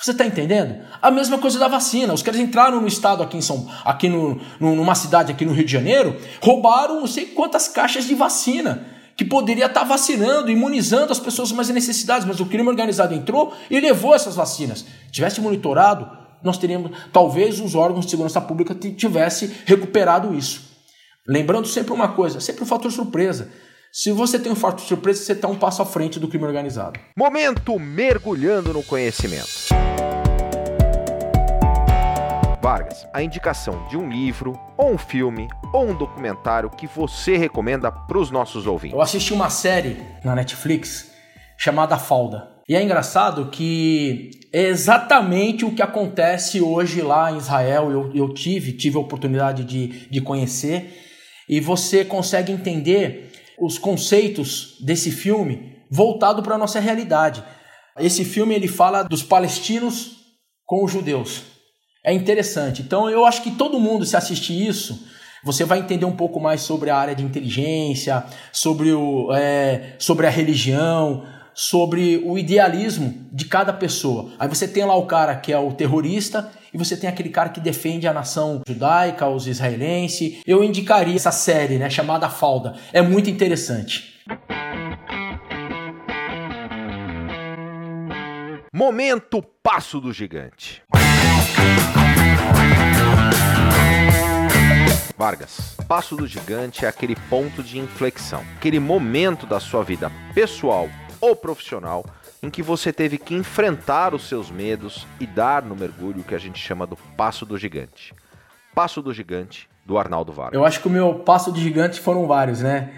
Você está entendendo? A mesma coisa da vacina. Os caras entraram no estado aqui em São, aqui no, numa cidade aqui no Rio de Janeiro, roubaram não sei quantas caixas de vacina que poderia estar vacinando, imunizando as pessoas mais necessidades, mas o crime organizado entrou e levou essas vacinas. Tivesse monitorado, nós teríamos, talvez os órgãos de segurança pública tivesse recuperado isso. Lembrando sempre uma coisa, sempre o um fator surpresa. Se você tem um fator surpresa, você está um passo à frente do crime organizado. Momento mergulhando no conhecimento. Vargas, a indicação de um livro, ou um filme, ou um documentário que você recomenda para os nossos ouvintes. Eu assisti uma série na Netflix chamada Falda. E é engraçado que é exatamente o que acontece hoje lá em Israel. Eu, eu tive, tive a oportunidade de, de conhecer. E você consegue entender os conceitos desse filme voltado para a nossa realidade. Esse filme ele fala dos palestinos com os judeus. É interessante. Então eu acho que todo mundo, se assistir isso, Você vai entender um pouco mais sobre a área de inteligência, sobre, o, é, sobre a religião, sobre o idealismo de cada pessoa. Aí você tem lá o cara que é o terrorista e você tem aquele cara que defende a nação judaica, os israelenses. Eu indicaria essa série, né, chamada Falda. É muito interessante. Momento Passo do Gigante. Vargas, Passo do Gigante é aquele ponto de inflexão, aquele momento da sua vida pessoal ou profissional em que você teve que enfrentar os seus medos e dar no mergulho que a gente chama do Passo do Gigante. Passo do Gigante, do Arnaldo Vargas. Eu acho que o meu passo de gigante foram vários, né?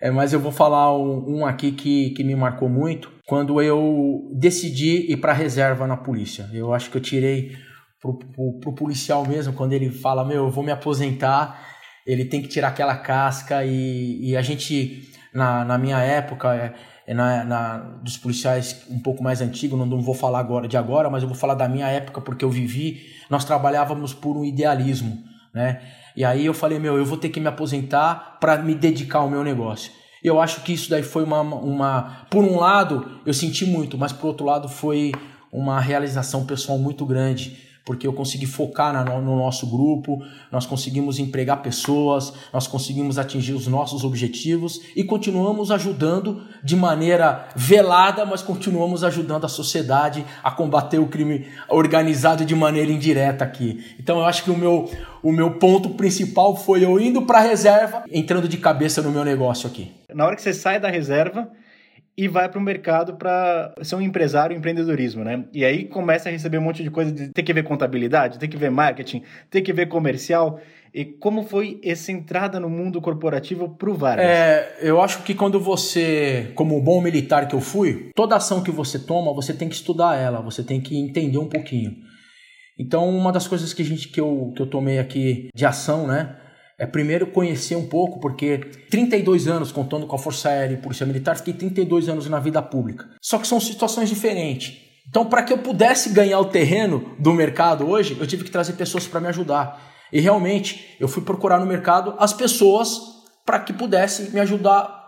É, mas eu vou falar um, um, aqui que, que me marcou muito quando eu decidi ir para reserva na polícia. Eu acho que eu tirei pro, pro, policial mesmo, quando ele fala, meu, eu vou me aposentar, ele tem que tirar aquela casca e, e a gente, na, na minha época, é na, na, dos policiais um pouco mais antigos, não, não vou falar agora de agora, mas eu vou falar da minha época porque eu vivi, nós trabalhávamos por um idealismo, né? E aí eu falei, meu, eu vou ter que me aposentar para me dedicar ao meu negócio. Eu acho que isso daí foi uma, uma. Por um lado, eu senti muito, mas por outro lado, foi uma realização pessoal muito grande porque eu consegui focar na, no nosso grupo, nós conseguimos empregar pessoas, nós conseguimos atingir os nossos objetivos e continuamos ajudando de maneira velada, mas continuamos ajudando a sociedade a combater o crime organizado de maneira indireta aqui. Então eu acho que o meu, o meu ponto principal foi eu indo para a reserva, entrando de cabeça no meu negócio aqui. Na hora que você sai da reserva, e vai para o mercado para ser um empresário, empreendedorismo, né? E aí começa a receber um monte de coisa de ter que ver contabilidade, ter que ver marketing, ter que ver comercial. E como foi essa entrada no mundo corporativo para o Vargas? É, eu acho que quando você, como bom militar que eu fui, toda ação que você toma, você tem que estudar ela, você tem que entender um pouquinho. Então, uma das coisas que a gente que eu, que eu tomei aqui de ação, né, é primeiro conhecer um pouco, porque 32 anos contando com a Força Aérea e Polícia Militar, fiquei 32 anos na vida pública. Só que são situações diferentes. Então, para que eu pudesse ganhar o terreno do mercado hoje, eu tive que trazer pessoas para me ajudar. E realmente, eu fui procurar no mercado as pessoas para que pudessem me ajudar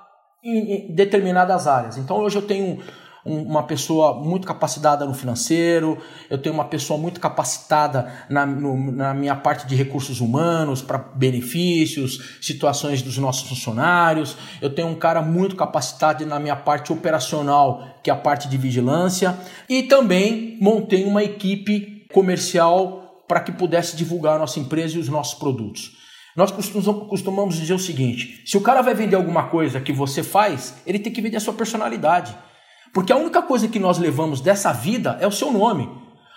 em determinadas áreas. Então, hoje eu tenho uma pessoa muito capacitada no financeiro, eu tenho uma pessoa muito capacitada na, no, na minha parte de recursos humanos, para benefícios, situações dos nossos funcionários, eu tenho um cara muito capacitado na minha parte operacional, que é a parte de vigilância, e também montei uma equipe comercial para que pudesse divulgar a nossa empresa e os nossos produtos. Nós costumamos dizer o seguinte: se o cara vai vender alguma coisa que você faz, ele tem que vender a sua personalidade. Porque a única coisa que nós levamos dessa vida é o seu nome.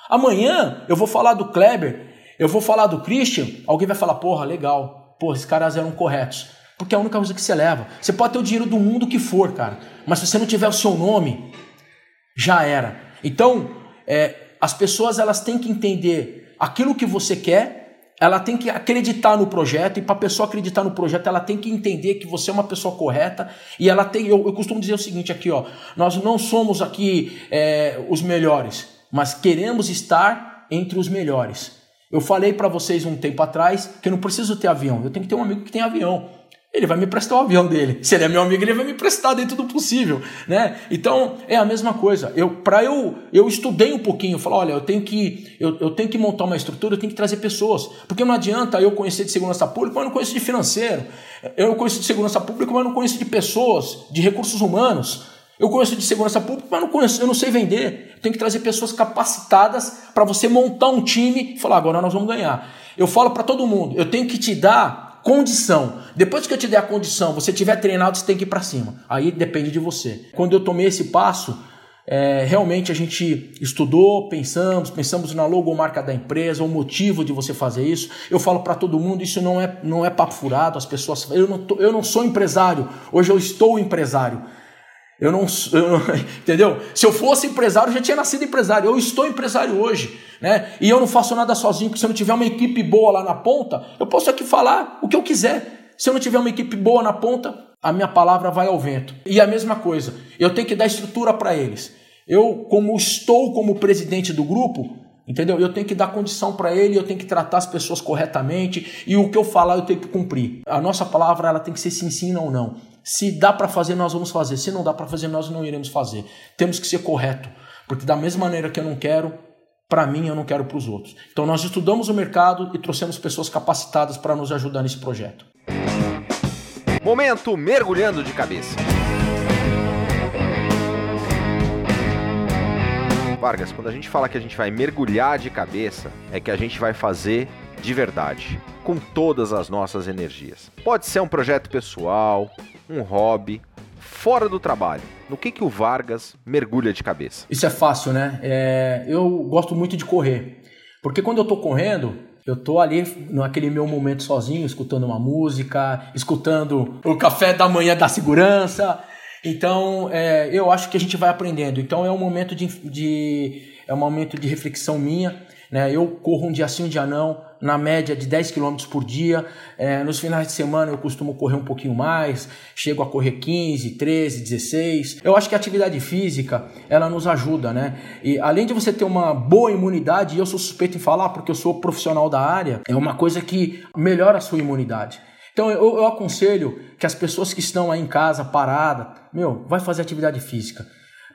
Amanhã eu vou falar do Kleber, eu vou falar do Christian, alguém vai falar, porra, legal, porra, esses caras eram corretos. Porque é a única coisa que você leva. Você pode ter o dinheiro do mundo que for, cara, mas se você não tiver o seu nome, já era. Então, é, as pessoas elas têm que entender aquilo que você quer ela tem que acreditar no projeto e para a pessoa acreditar no projeto ela tem que entender que você é uma pessoa correta e ela tem eu, eu costumo dizer o seguinte aqui ó nós não somos aqui é, os melhores mas queremos estar entre os melhores. Eu falei para vocês um tempo atrás que eu não preciso ter avião eu tenho que ter um amigo que tem avião ele vai me prestar o avião dele. Se ele é meu amigo, ele vai me prestar dentro do possível, né? Então, é a mesma coisa. Eu para eu eu estudei um pouquinho, falei, olha, eu tenho que eu, eu tenho que montar uma estrutura, eu tenho que trazer pessoas. Porque não adianta eu conhecer de segurança pública, mas eu não conheço de financeiro. Eu conheço de segurança pública, mas eu não conheço de pessoas, de recursos humanos. Eu conheço de segurança pública, mas não conheço, eu não sei vender. Eu tenho que trazer pessoas capacitadas para você montar um time e falar, agora nós vamos ganhar. Eu falo para todo mundo, eu tenho que te dar condição. Depois que eu te der a condição, você tiver treinado, você tem que ir para cima. Aí depende de você. Quando eu tomei esse passo, é, realmente a gente estudou, pensamos, pensamos na logomarca da empresa, o motivo de você fazer isso. Eu falo para todo mundo, isso não é, não é papo furado, as pessoas. Eu não, tô, eu não sou empresário, hoje eu estou empresário. Eu não, não, entendeu? Se eu fosse empresário, eu já tinha nascido empresário. Eu estou empresário hoje, né? E eu não faço nada sozinho, porque se eu não tiver uma equipe boa lá na ponta, eu posso aqui falar o que eu quiser. Se eu não tiver uma equipe boa na ponta, a minha palavra vai ao vento. E a mesma coisa, eu tenho que dar estrutura para eles. Eu, como estou como presidente do grupo, Entendeu? Eu tenho que dar condição para ele, eu tenho que tratar as pessoas corretamente e o que eu falar eu tenho que cumprir. A nossa palavra ela tem que ser sim, sim, não, não. Se dá para fazer, nós vamos fazer. Se não dá para fazer, nós não iremos fazer. Temos que ser correto, porque da mesma maneira que eu não quero, para mim eu não quero para os outros. Então nós estudamos o mercado e trouxemos pessoas capacitadas para nos ajudar nesse projeto. Momento mergulhando de cabeça. Vargas, quando a gente fala que a gente vai mergulhar de cabeça, é que a gente vai fazer de verdade, com todas as nossas energias. Pode ser um projeto pessoal, um hobby, fora do trabalho. No que, que o Vargas mergulha de cabeça? Isso é fácil, né? É, eu gosto muito de correr. Porque quando eu tô correndo, eu tô ali naquele meu momento sozinho, escutando uma música, escutando o café da manhã da segurança. Então, é, eu acho que a gente vai aprendendo. Então, é um momento de, de é um momento de reflexão minha. Né? Eu corro um dia sim, um dia não, na média de 10 km por dia. É, nos finais de semana eu costumo correr um pouquinho mais, chego a correr 15, 13, 16. Eu acho que a atividade física ela nos ajuda, né? E além de você ter uma boa imunidade, e eu sou suspeito em falar porque eu sou profissional da área, é uma coisa que melhora a sua imunidade. Então eu, eu aconselho que as pessoas que estão aí em casa parada, meu, vai fazer atividade física.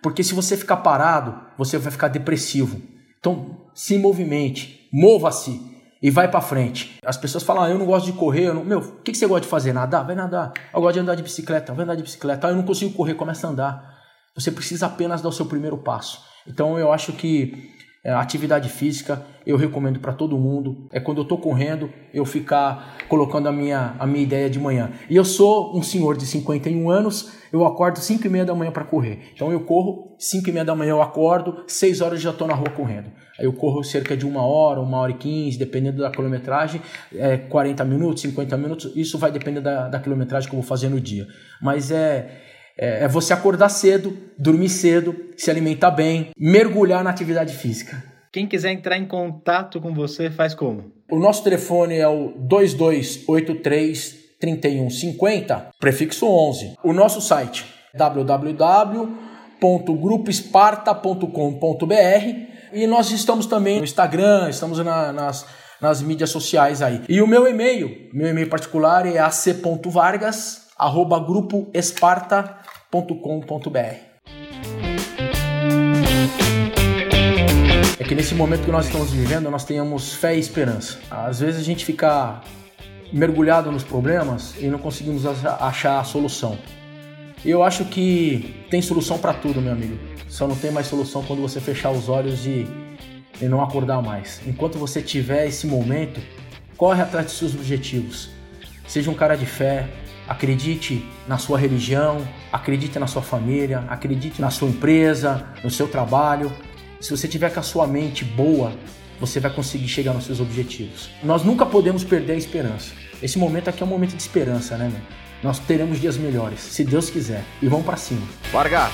Porque se você ficar parado, você vai ficar depressivo. Então, se movimente, mova-se e vai para frente. As pessoas falam, ah, eu não gosto de correr. Eu não... Meu, o que, que você gosta de fazer? Nadar? Vai nadar. Eu gosto de andar de bicicleta. Vai andar de bicicleta. Ah, eu não consigo correr. Começa a andar. Você precisa apenas dar o seu primeiro passo. Então, eu acho que é, atividade física eu recomendo para todo mundo. É quando eu estou correndo, eu ficar colocando a minha, a minha ideia de manhã. E eu sou um senhor de 51 anos, eu acordo 5 e meia da manhã para correr. Então eu corro, 5 e meia da manhã eu acordo, 6 horas já estou na rua correndo. Aí eu corro cerca de uma hora, uma hora e 15, dependendo da quilometragem, é 40 minutos, 50 minutos, isso vai depender da, da quilometragem que eu vou fazer no dia. Mas é, é, é você acordar cedo, dormir cedo, se alimentar bem, mergulhar na atividade física. Quem quiser entrar em contato com você, faz como? O nosso telefone é o 2283 3150, prefixo 11. O nosso site www.grupoesparta.com.br e nós estamos também no Instagram, estamos na, nas, nas mídias sociais aí. E o meu e-mail, meu e-mail particular é ac.vargas@grupoesparta.com www.ecoagro.com.br. É que nesse momento que nós estamos vivendo, nós tenhamos fé e esperança. Às vezes a gente fica mergulhado nos problemas e não conseguimos achar a solução. Eu acho que tem solução para tudo, meu amigo. Só não tem mais solução quando você fechar os olhos e, e não acordar mais. Enquanto você tiver esse momento, corre atrás dos seus objetivos. Seja um cara de fé, Acredite na sua religião, acredite na sua família, acredite na sua empresa, no seu trabalho. Se você tiver com a sua mente boa, você vai conseguir chegar nos seus objetivos. Nós nunca podemos perder a esperança. Esse momento aqui é um momento de esperança, né, meu? Nós teremos dias melhores, se Deus quiser. E vamos para cima. Vargas,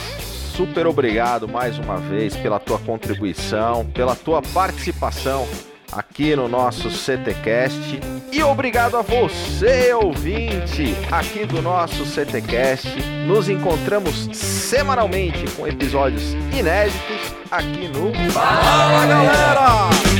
super obrigado mais uma vez pela tua contribuição, pela tua participação aqui no nosso CTcast. E obrigado a você, ouvinte, aqui do nosso CTcast. Nos encontramos semanalmente com episódios inéditos aqui no Fala, galera!